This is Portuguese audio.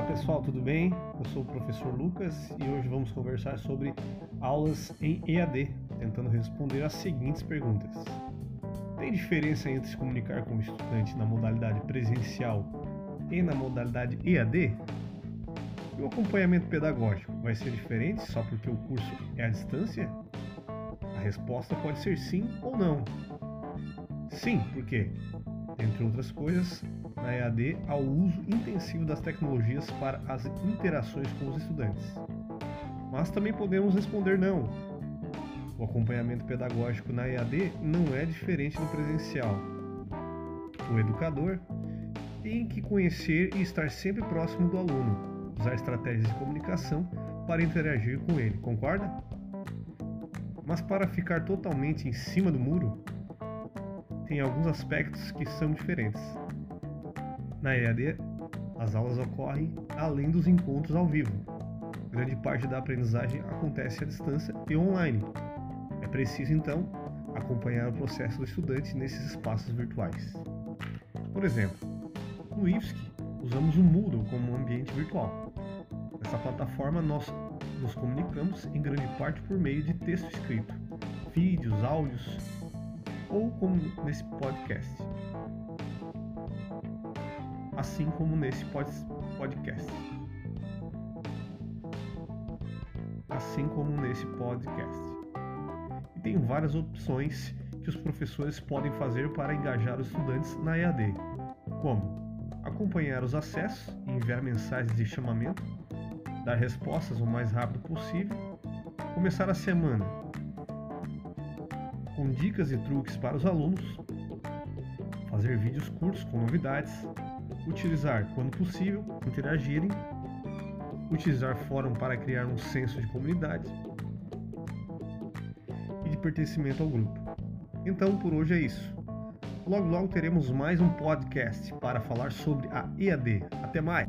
pessoal, tudo bem? Eu sou o professor Lucas e hoje vamos conversar sobre aulas em EAD, tentando responder as seguintes perguntas. Tem diferença entre se comunicar com o estudante na modalidade presencial e na modalidade EAD? E o acompanhamento pedagógico vai ser diferente só porque o curso é à distância? A resposta pode ser sim ou não. Sim, porque, entre outras coisas, na EAD ao uso intensivo das tecnologias para as interações com os estudantes. Mas também podemos responder não. O acompanhamento pedagógico na EAD não é diferente do presencial. O educador tem que conhecer e estar sempre próximo do aluno, usar estratégias de comunicação para interagir com ele, concorda? Mas para ficar totalmente em cima do muro, tem alguns aspectos que são diferentes. Na EAD, as aulas ocorrem além dos encontros ao vivo. Grande parte da aprendizagem acontece à distância e online. É preciso, então, acompanhar o processo do estudante nesses espaços virtuais. Por exemplo, no IFSC, usamos o Moodle como ambiente virtual. Nessa plataforma, nós nos comunicamos em grande parte por meio de texto escrito, vídeos, áudios ou como nesse podcast assim como nesse podcast. Assim como nesse podcast. E tem várias opções que os professores podem fazer para engajar os estudantes na EAD, como acompanhar os acessos e enviar mensagens de chamamento, dar respostas o mais rápido possível, começar a semana com dicas e truques para os alunos, fazer vídeos curtos com novidades, utilizar, quando possível, interagirem, utilizar fórum para criar um senso de comunidade e de pertencimento ao grupo. Então, por hoje é isso. Logo, logo teremos mais um podcast para falar sobre a EAD. Até mais!